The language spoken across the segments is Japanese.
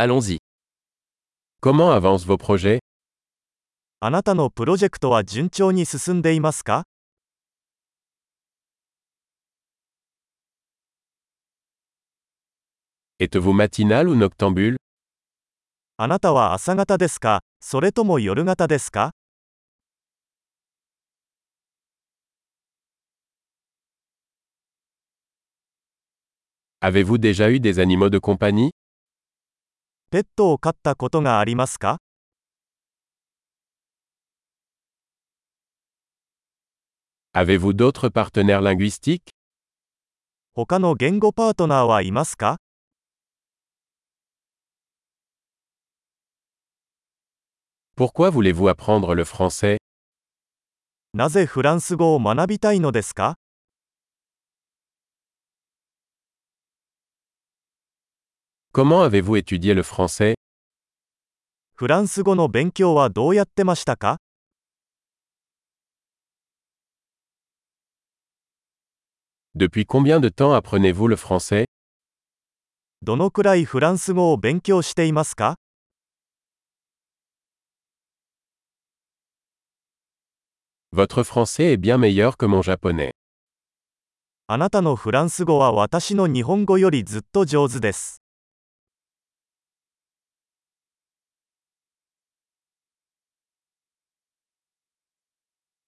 Allons-y. Comment avancent vos projets あなたのプロジェクトは順調に進んでいますか Êtes-vous matinal ou noctambule あなたは朝方ですかそれとも夜型ですか Avez-vous déjà eu des animaux de compagnie ペットを飼ったことがありますか Avez-vous d'autres partenaires linguistiques 他の言語パートナーはいますか Pourquoi voulez-vous apprendre le français なぜフランス語を学びたいのですか Comment avez-vous étudié le français フランス語の勉強はどうやってましたか Depuis combien de temps apprenez-vous le français どのくらいフランス語を勉強していますか Votre français est bien meilleur que mon japonais. あなたのフランス語は私の日本語よりずっと上手です。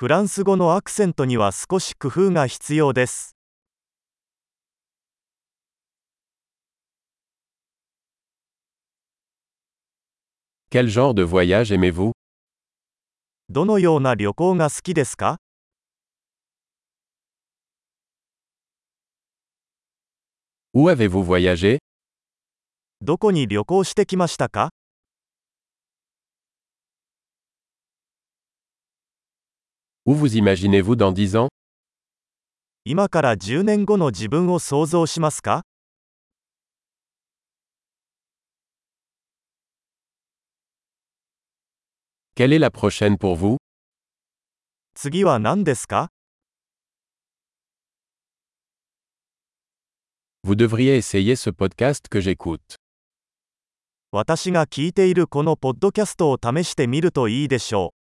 フランス語のアクセントには少し工夫が必要ですどのような旅行が好きですかどこに旅行してきましたか vous imaginez-vous dans 10 ans 今から10年後の自分を想像しますか Quelle est la prochaine pour vous 次は何ですか Vous devriez essayer ce podcast que j'écoute. 私が聞いているこのポッドキャストを試してみるといいでしょう。